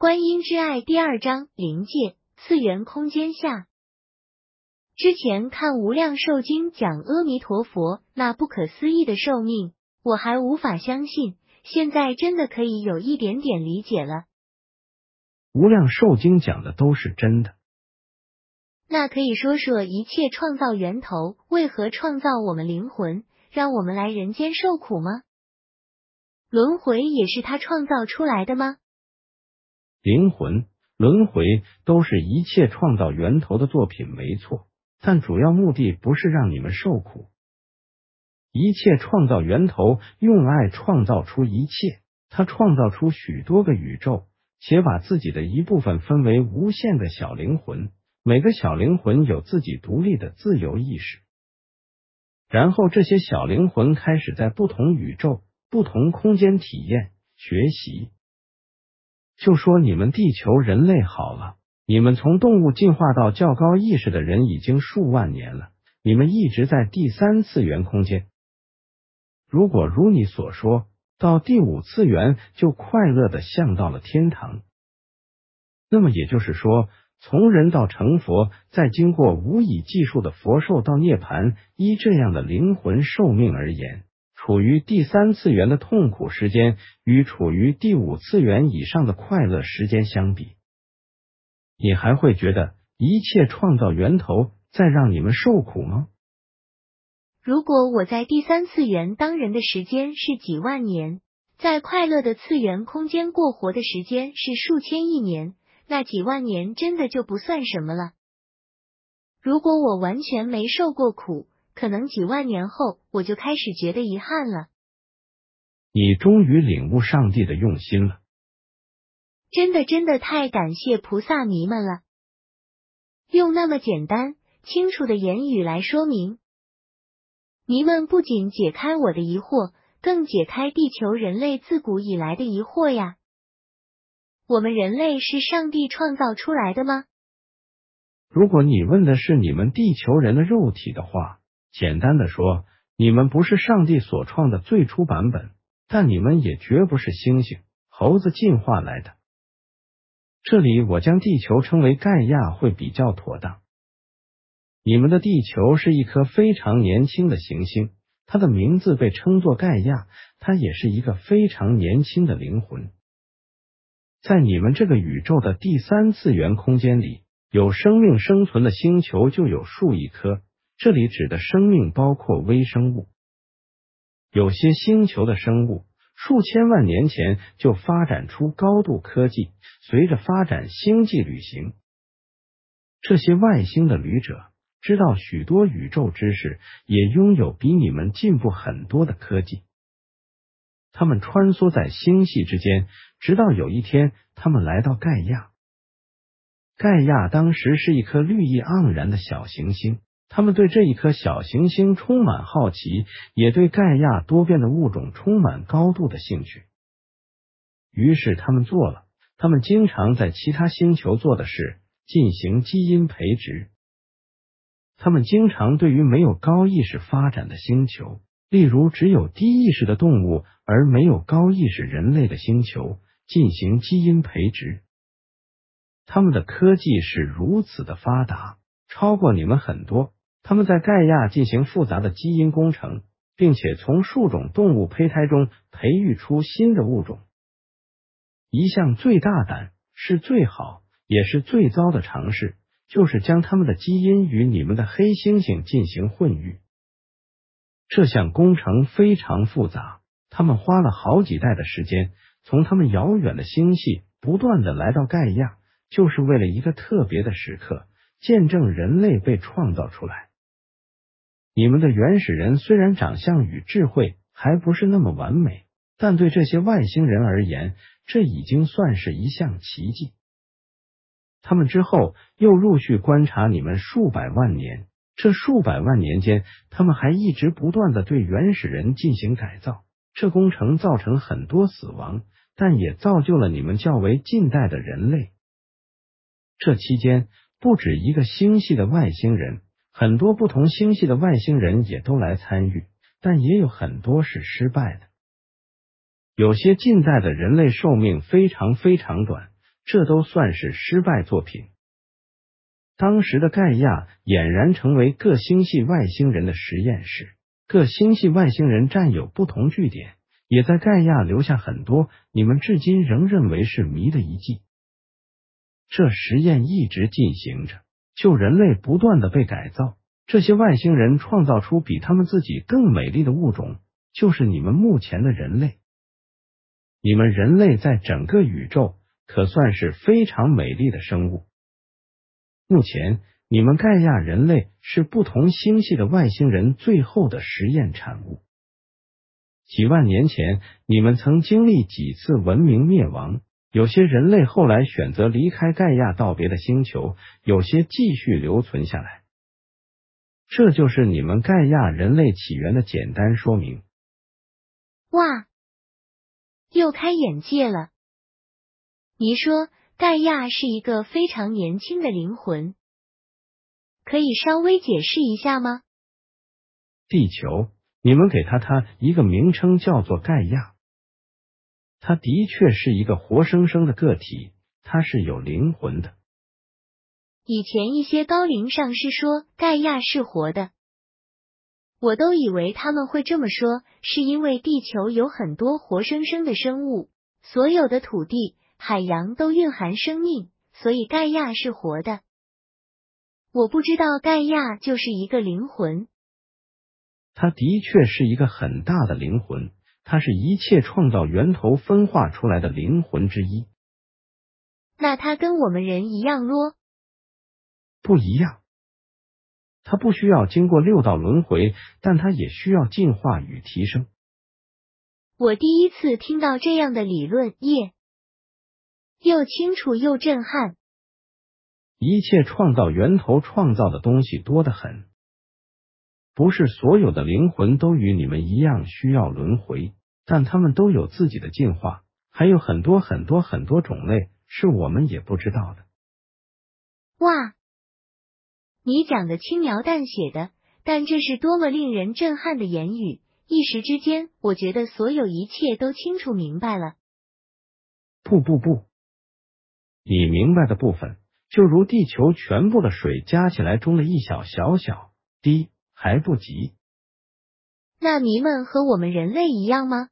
观音之爱第二章灵界次元空间下。之前看《无量寿经》讲阿弥陀佛那不可思议的寿命，我还无法相信，现在真的可以有一点点理解了。无量寿经讲的都是真的。那可以说说一切创造源头为何创造我们灵魂，让我们来人间受苦吗？轮回也是他创造出来的吗？灵魂、轮回都是一切创造源头的作品，没错。但主要目的不是让你们受苦。一切创造源头用爱创造出一切，他创造出许多个宇宙，且把自己的一部分分为无限的小灵魂。每个小灵魂有自己独立的自由意识，然后这些小灵魂开始在不同宇宙、不同空间体验、学习。就说你们地球人类好了，你们从动物进化到较高意识的人已经数万年了，你们一直在第三次元空间。如果如你所说，到第五次元就快乐的像到了天堂，那么也就是说。从人到成佛，再经过无以计数的佛寿到涅盘，依这样的灵魂寿命而言，处于第三次元的痛苦时间，与处于第五次元以上的快乐时间相比，你还会觉得一切创造源头在让你们受苦吗？如果我在第三次元当人的时间是几万年，在快乐的次元空间过活的时间是数千亿年。那几万年真的就不算什么了。如果我完全没受过苦，可能几万年后我就开始觉得遗憾了。你终于领悟上帝的用心了。真的，真的太感谢菩萨迷们了。用那么简单、清楚的言语来说明，迷们不仅解开我的疑惑，更解开地球人类自古以来的疑惑呀。我们人类是上帝创造出来的吗？如果你问的是你们地球人的肉体的话，简单的说，你们不是上帝所创的最初版本，但你们也绝不是猩猩、猴子进化来的。这里我将地球称为盖亚会比较妥当。你们的地球是一颗非常年轻的行星，它的名字被称作盖亚，它也是一个非常年轻的灵魂。在你们这个宇宙的第三次元空间里，有生命生存的星球就有数亿颗。这里指的生命包括微生物。有些星球的生物数千万年前就发展出高度科技，随着发展星际旅行。这些外星的旅者知道许多宇宙知识，也拥有比你们进步很多的科技。他们穿梭在星系之间，直到有一天，他们来到盖亚。盖亚当时是一颗绿意盎然的小行星，他们对这一颗小行星充满好奇，也对盖亚多变的物种充满高度的兴趣。于是，他们做了他们经常在其他星球做的事，进行基因培植。他们经常对于没有高意识发展的星球。例如，只有低意识的动物而没有高意识人类的星球进行基因培植，他们的科技是如此的发达，超过你们很多。他们在盖亚进行复杂的基因工程，并且从数种动物胚胎中培育出新的物种。一项最大胆、是最好也是最糟的尝试，就是将他们的基因与你们的黑猩猩进行混育。这项工程非常复杂，他们花了好几代的时间，从他们遥远的星系不断的来到盖亚，就是为了一个特别的时刻，见证人类被创造出来。你们的原始人虽然长相与智慧还不是那么完美，但对这些外星人而言，这已经算是一项奇迹。他们之后又陆续观察你们数百万年。这数百万年间，他们还一直不断的对原始人进行改造。这工程造成很多死亡，但也造就了你们较为近代的人类。这期间，不止一个星系的外星人，很多不同星系的外星人也都来参与，但也有很多是失败的。有些近代的人类寿命非常非常短，这都算是失败作品。当时的盖亚俨然成为各星系外星人的实验室，各星系外星人占有不同据点，也在盖亚留下很多你们至今仍认为是谜的遗迹。这实验一直进行着，就人类不断的被改造，这些外星人创造出比他们自己更美丽的物种，就是你们目前的人类。你们人类在整个宇宙可算是非常美丽的生物。目前，你们盖亚人类是不同星系的外星人最后的实验产物。几万年前，你们曾经历几次文明灭亡。有些人类后来选择离开盖亚道别的星球，有些继续留存下来。这就是你们盖亚人类起源的简单说明。哇，又开眼界了！你说盖亚是一个非常年轻的灵魂，可以稍微解释一下吗？地球，你们给他他一个名称，叫做盖亚。他的确是一个活生生的个体，他是有灵魂的。以前一些高龄上师说盖亚是活的，我都以为他们会这么说，是因为地球有很多活生生的生物，所有的土地、海洋都蕴含生命，所以盖亚是活的。我不知道盖亚就是一个灵魂，他的确是一个很大的灵魂。它是一切创造源头分化出来的灵魂之一。那它跟我们人一样咯？不一样。它不需要经过六道轮回，但它也需要进化与提升。我第一次听到这样的理论，耶！又清楚又震撼。一切创造源头创造的东西多得很，不是所有的灵魂都与你们一样需要轮回。但他们都有自己的进化，还有很多很多很多种类是我们也不知道的。哇，你讲的轻描淡写的，但这是多么令人震撼的言语！一时之间，我觉得所有一切都清楚明白了。不不不，你明白的部分，就如地球全部的水加起来中的一小小小滴还不及。那迷们和我们人类一样吗？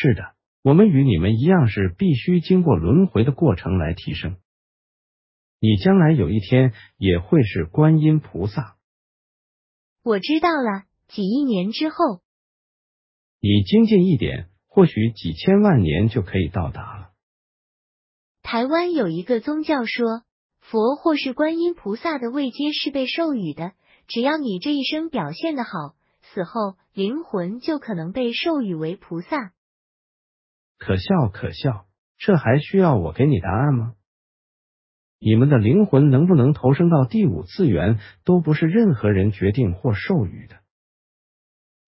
是的，我们与你们一样，是必须经过轮回的过程来提升。你将来有一天也会是观音菩萨。我知道了，几亿年之后，你精进一点，或许几千万年就可以到达了。台湾有一个宗教说，佛或是观音菩萨的位阶是被授予的，只要你这一生表现的好，死后灵魂就可能被授予为菩萨。可笑可笑，这还需要我给你答案吗？你们的灵魂能不能投生到第五次元，都不是任何人决定或授予的。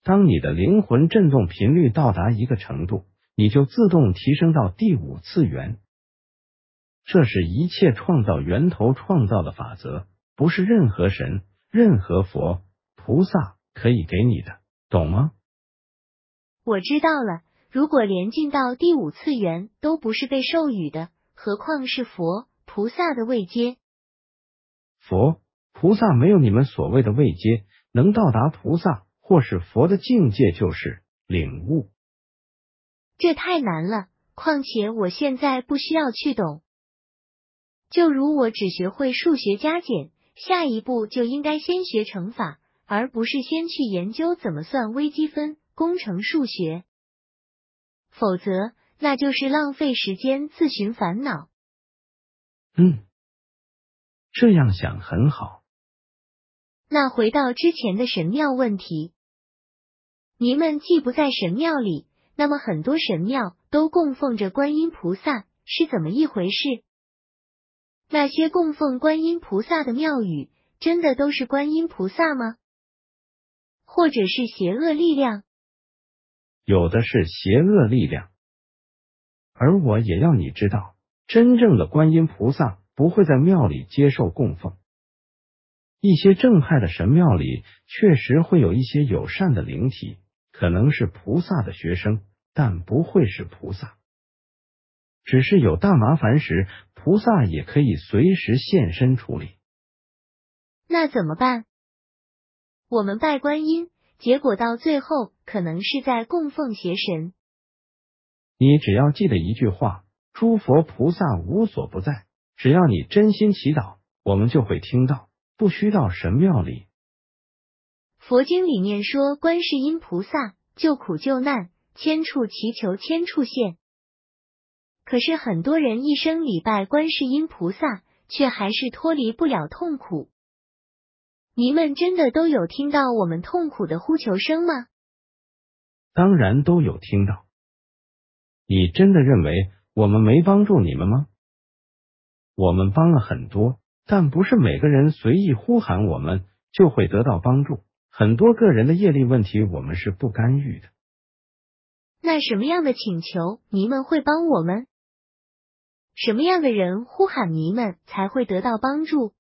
当你的灵魂振动频率到达一个程度，你就自动提升到第五次元。这是一切创造源头创造的法则，不是任何神、任何佛、菩萨可以给你的，懂吗？我知道了。如果连进到第五次元都不是被授予的，何况是佛菩萨的位阶？佛菩萨没有你们所谓的位阶，能到达菩萨或是佛的境界就是领悟。这太难了，况且我现在不需要去懂。就如我只学会数学加减，下一步就应该先学乘法，而不是先去研究怎么算微积分、工程数学。否则，那就是浪费时间自寻烦恼。嗯，这样想很好。那回到之前的神庙问题，您们既不在神庙里，那么很多神庙都供奉着观音菩萨，是怎么一回事？那些供奉观音菩萨的庙宇，真的都是观音菩萨吗？或者是邪恶力量？有的是邪恶力量，而我也要你知道，真正的观音菩萨不会在庙里接受供奉。一些正派的神庙里确实会有一些友善的灵体，可能是菩萨的学生，但不会是菩萨。只是有大麻烦时，菩萨也可以随时现身处理。那怎么办？我们拜观音，结果到最后可能是在供奉邪神。你只要记得一句话：诸佛菩萨无所不在，只要你真心祈祷，我们就会听到，不需到神庙里。佛经里面说，观世音菩萨救苦救难，千处祈求千处现。可是很多人一生礼拜观世音菩萨，却还是脱离不了痛苦。你们真的都有听到我们痛苦的呼求声吗？当然都有听到。你真的认为我们没帮助你们吗？我们帮了很多，但不是每个人随意呼喊我们就会得到帮助。很多个人的业力问题，我们是不干预的。那什么样的请求，你们会帮我们？什么样的人呼喊你们才会得到帮助？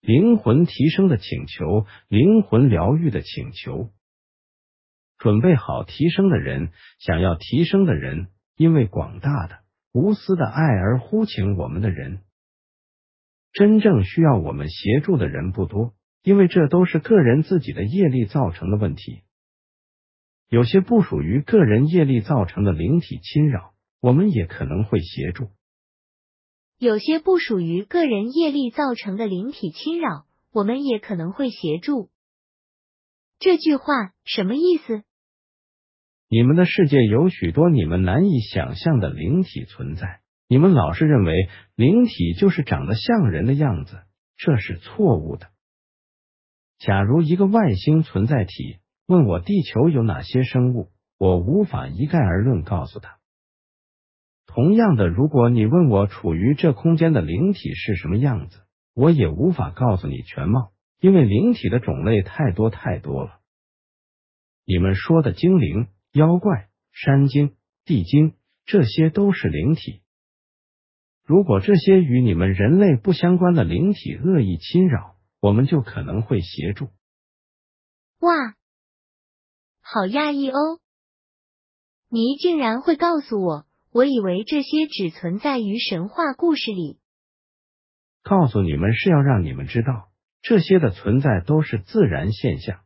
灵魂提升的请求，灵魂疗愈的请求。准备好提升的人，想要提升的人，因为广大的无私的爱而呼请我们的人，真正需要我们协助的人不多，因为这都是个人自己的业力造成的问题。有些不属于个人业力造成的灵体侵扰，我们也可能会协助；有些不属于个人业力造成的灵体侵扰，我们也可能会协助。这句话什么意思？你们的世界有许多你们难以想象的灵体存在，你们老是认为灵体就是长得像人的样子，这是错误的。假如一个外星存在体问我地球有哪些生物，我无法一概而论告诉他。同样的，如果你问我处于这空间的灵体是什么样子，我也无法告诉你全貌，因为灵体的种类太多太多了。你们说的精灵。妖怪、山精、地精，这些都是灵体。如果这些与你们人类不相关的灵体恶意侵扰，我们就可能会协助。哇，好讶异哦！你竟然会告诉我，我以为这些只存在于神话故事里。告诉你们是要让你们知道，这些的存在都是自然现象。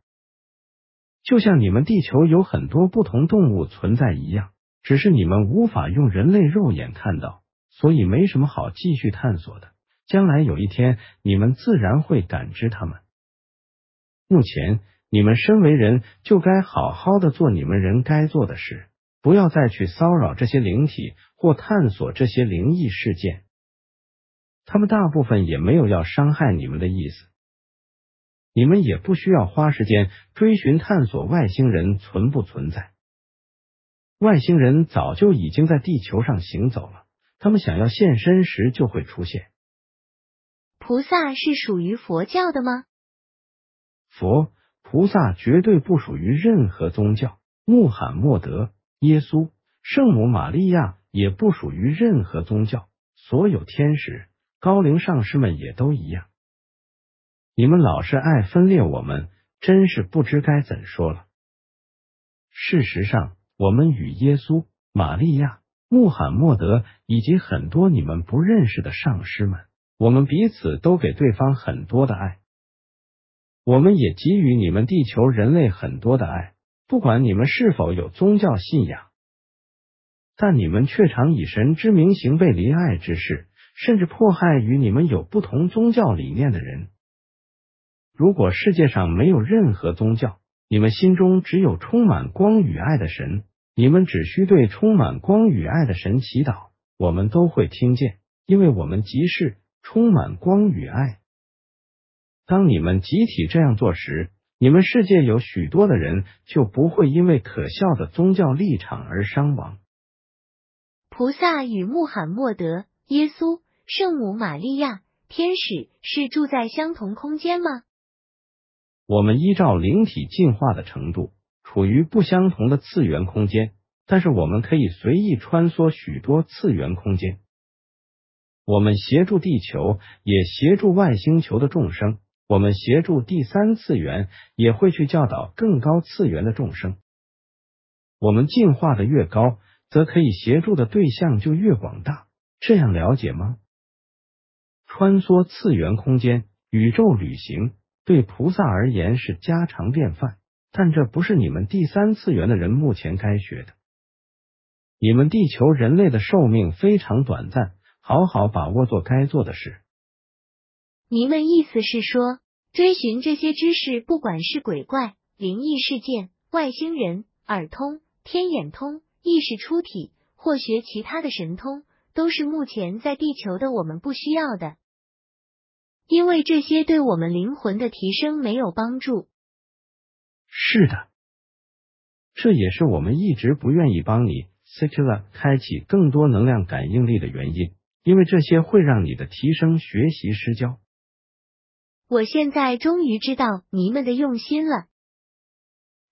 就像你们地球有很多不同动物存在一样，只是你们无法用人类肉眼看到，所以没什么好继续探索的。将来有一天，你们自然会感知它们。目前，你们身为人，就该好好的做你们人该做的事，不要再去骚扰这些灵体或探索这些灵异事件。他们大部分也没有要伤害你们的意思。你们也不需要花时间追寻探索外星人存不存在。外星人早就已经在地球上行走了，他们想要现身时就会出现。菩萨是属于佛教的吗？佛菩萨绝对不属于任何宗教。穆罕默德、耶稣、圣母玛利亚也不属于任何宗教。所有天使、高龄上师们也都一样。你们老是爱分裂我们，真是不知该怎说了。事实上，我们与耶稣、玛利亚、穆罕默德以及很多你们不认识的上师们，我们彼此都给对方很多的爱。我们也给予你们地球人类很多的爱，不管你们是否有宗教信仰，但你们却常以神之名行背离爱之事，甚至迫害与你们有不同宗教理念的人。如果世界上没有任何宗教，你们心中只有充满光与爱的神，你们只需对充满光与爱的神祈祷，我们都会听见，因为我们即是充满光与爱。当你们集体这样做时，你们世界有许多的人就不会因为可笑的宗教立场而伤亡。菩萨与穆罕默德、耶稣、圣母玛利亚、天使是住在相同空间吗？我们依照灵体进化的程度，处于不相同的次元空间，但是我们可以随意穿梭许多次元空间。我们协助地球，也协助外星球的众生。我们协助第三次元，也会去教导更高次元的众生。我们进化的越高，则可以协助的对象就越广大。这样了解吗？穿梭次元空间、宇宙旅行，对菩萨而言是家常便饭，但这不是你们第三次元的人目前该学的。你们地球人类的寿命非常短暂，好好把握做该做的事。您们意思是说，追寻这些知识，不管是鬼怪、灵异事件、外星人、耳通、天眼通、意识出体，或学其他的神通，都是目前在地球的我们不需要的，因为这些对我们灵魂的提升没有帮助。是的，这也是我们一直不愿意帮你 s e c u l a 开启更多能量感应力的原因，因为这些会让你的提升学习失焦。我现在终于知道你们的用心了。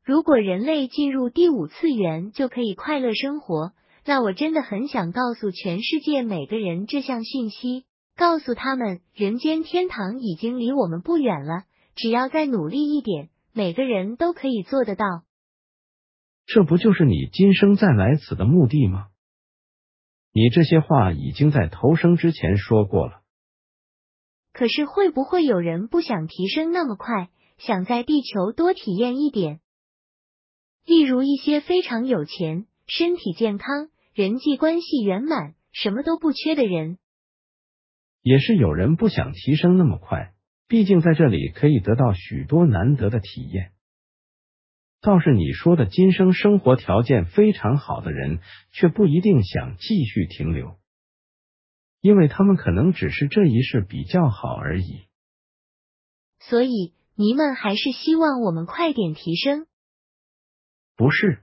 如果人类进入第五次元就可以快乐生活，那我真的很想告诉全世界每个人这项讯息，告诉他们人间天堂已经离我们不远了，只要再努力一点，每个人都可以做得到。这不就是你今生再来此的目的吗？你这些话已经在投生之前说过了。可是会不会有人不想提升那么快，想在地球多体验一点？例如一些非常有钱、身体健康、人际关系圆满、什么都不缺的人，也是有人不想提升那么快，毕竟在这里可以得到许多难得的体验。倒是你说的今生生活条件非常好的人，却不一定想继续停留。因为他们可能只是这一世比较好而已，所以你们还是希望我们快点提升？不是，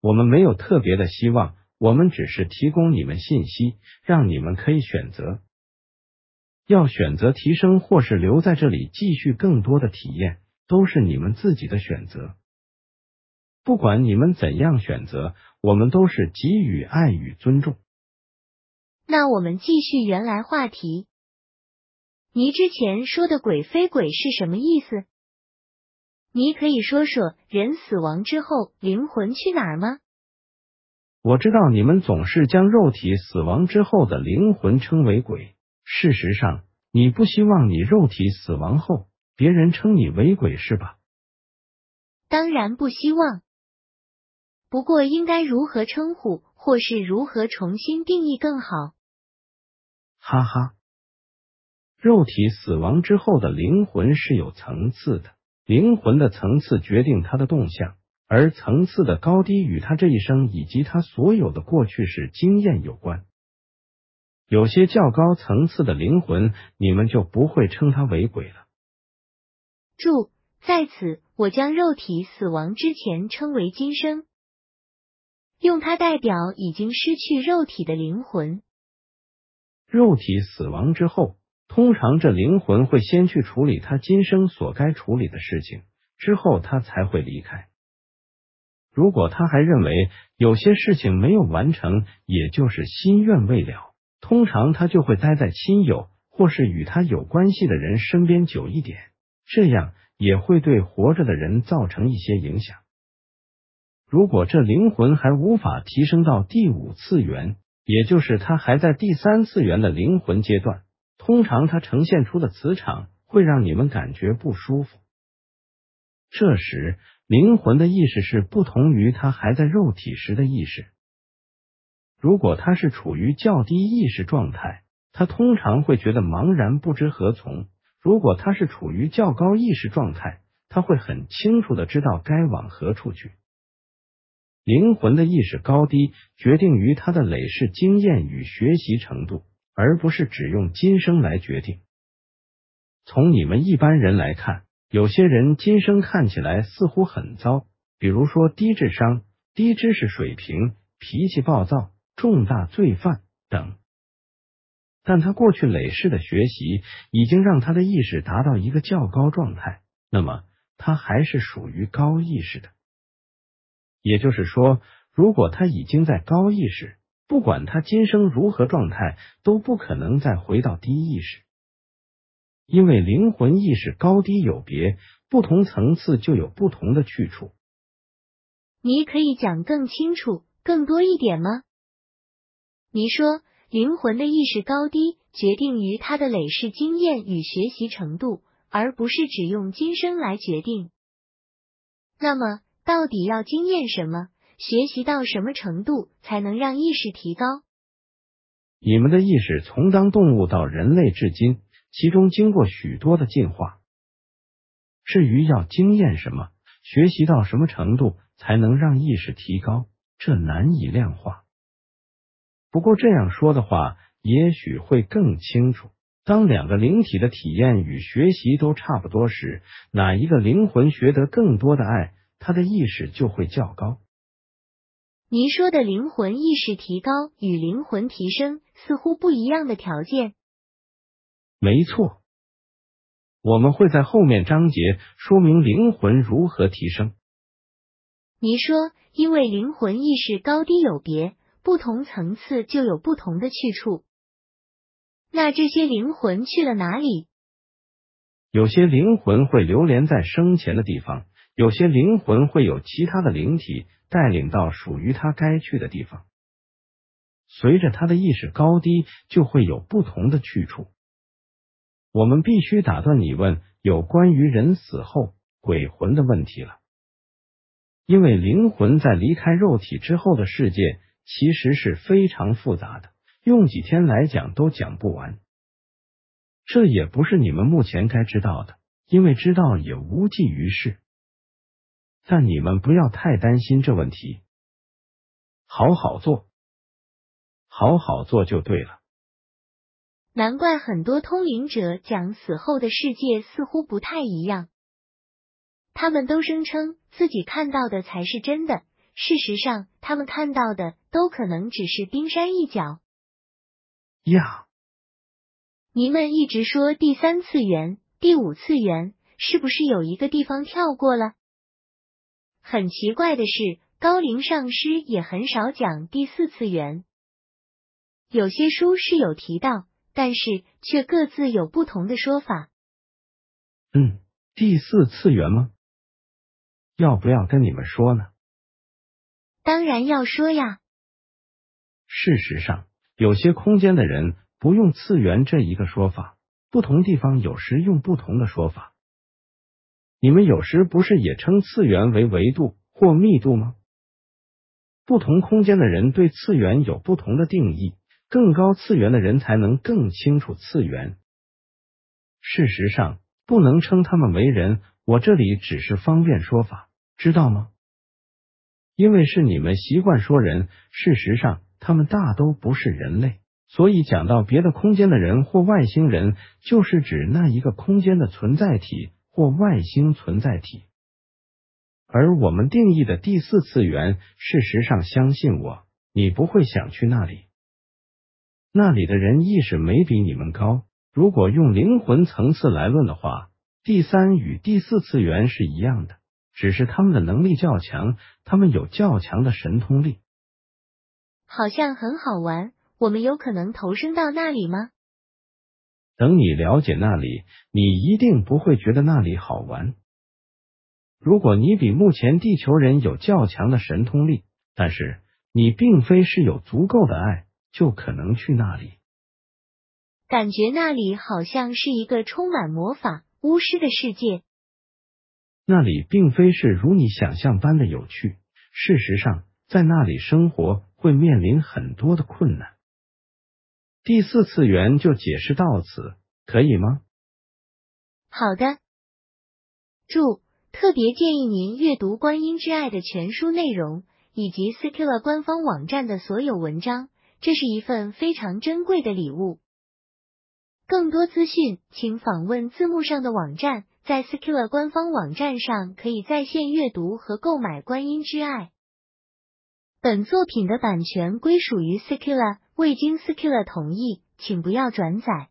我们没有特别的希望，我们只是提供你们信息，让你们可以选择，要选择提升或是留在这里继续更多的体验，都是你们自己的选择。不管你们怎样选择，我们都是给予爱与尊重。那我们继续原来话题。你之前说的鬼非鬼是什么意思？你可以说说人死亡之后灵魂去哪儿吗？我知道你们总是将肉体死亡之后的灵魂称为鬼。事实上，你不希望你肉体死亡后别人称你为鬼是吧？当然不希望。不过应该如何称呼？或是如何重新定义更好？哈哈，肉体死亡之后的灵魂是有层次的，灵魂的层次决定它的动向，而层次的高低与他这一生以及他所有的过去式经验有关。有些较高层次的灵魂，你们就不会称他为鬼了。注：在此，我将肉体死亡之前称为今生。用它代表已经失去肉体的灵魂。肉体死亡之后，通常这灵魂会先去处理他今生所该处理的事情，之后他才会离开。如果他还认为有些事情没有完成，也就是心愿未了，通常他就会待在亲友或是与他有关系的人身边久一点，这样也会对活着的人造成一些影响。如果这灵魂还无法提升到第五次元，也就是他还在第三次元的灵魂阶段，通常他呈现出的磁场会让你们感觉不舒服。这时，灵魂的意识是不同于他还在肉体时的意识。如果他是处于较低意识状态，他通常会觉得茫然不知何从；如果他是处于较高意识状态，他会很清楚的知道该往何处去。灵魂的意识高低决定于他的累世经验与学习程度，而不是只用今生来决定。从你们一般人来看，有些人今生看起来似乎很糟，比如说低智商、低知识水平、脾气暴躁、重大罪犯等，但他过去累世的学习已经让他的意识达到一个较高状态，那么他还是属于高意识的。也就是说，如果他已经在高意识，不管他今生如何状态，都不可能再回到低意识，因为灵魂意识高低有别，不同层次就有不同的去处。你可以讲更清楚，更多一点吗？你说，灵魂的意识高低决定于他的累世经验与学习程度，而不是只用今生来决定。那么，到底要经验什么，学习到什么程度，才能让意识提高？你们的意识从当动物到人类至今，其中经过许多的进化。至于要经验什么，学习到什么程度，才能让意识提高，这难以量化。不过这样说的话，也许会更清楚。当两个灵体的体验与学习都差不多时，哪一个灵魂学得更多的爱，他的意识就会较高。您说的灵魂意识提高与灵魂提升似乎不一样的条件。没错，我们会在后面章节说明灵魂如何提升。您说，因为灵魂意识高低有别，不同层次就有不同的去处。那这些灵魂去了哪里？有些灵魂会流连在生前的地方，有些灵魂会有其他的灵体。带领到属于他该去的地方，随着他的意识高低，就会有不同的去处。我们必须打断你问有关于人死后鬼魂的问题了，因为灵魂在离开肉体之后的世界其实是非常复杂的，用几天来讲都讲不完。这也不是你们目前该知道的，因为知道也无济于事。但你们不要太担心这问题，好好做，好好做就对了。难怪很多通灵者讲死后的世界似乎不太一样，他们都声称自己看到的才是真的，事实上，他们看到的都可能只是冰山一角。呀，你们一直说第三次元、第五次元，是不是有一个地方跳过了？很奇怪的是，高龄上师也很少讲第四次元，有些书是有提到，但是却各自有不同的说法。嗯，第四次元吗？要不要跟你们说呢？当然要说呀。事实上，有些空间的人不用次元这一个说法，不同地方有时用不同的说法。你们有时不是也称次元为维度或密度吗？不同空间的人对次元有不同的定义，更高次元的人才能更清楚次元。事实上，不能称他们为人，我这里只是方便说法，知道吗？因为是你们习惯说人，事实上他们大都不是人类，所以讲到别的空间的人或外星人，就是指那一个空间的存在体。或外星存在体，而我们定义的第四次元，事实上，相信我，你不会想去那里。那里的人意识没比你们高。如果用灵魂层次来论的话，第三与第四次元是一样的，只是他们的能力较强，他们有较强的神通力。好像很好玩，我们有可能投生到那里吗？等你了解那里，你一定不会觉得那里好玩。如果你比目前地球人有较强的神通力，但是你并非是有足够的爱，就可能去那里。感觉那里好像是一个充满魔法巫师的世界。那里并非是如你想象般的有趣。事实上，在那里生活会面临很多的困难。第四次元就解释到此，可以吗？好的。注：特别建议您阅读《观音之爱》的全书内容，以及 Skilla 官方网站的所有文章，这是一份非常珍贵的礼物。更多资讯，请访问字幕上的网站，在 Skilla 官方网站上可以在线阅读和购买《观音之爱》。本作品的版权归属于 Skilla。未经 Skilla 同意，请不要转载。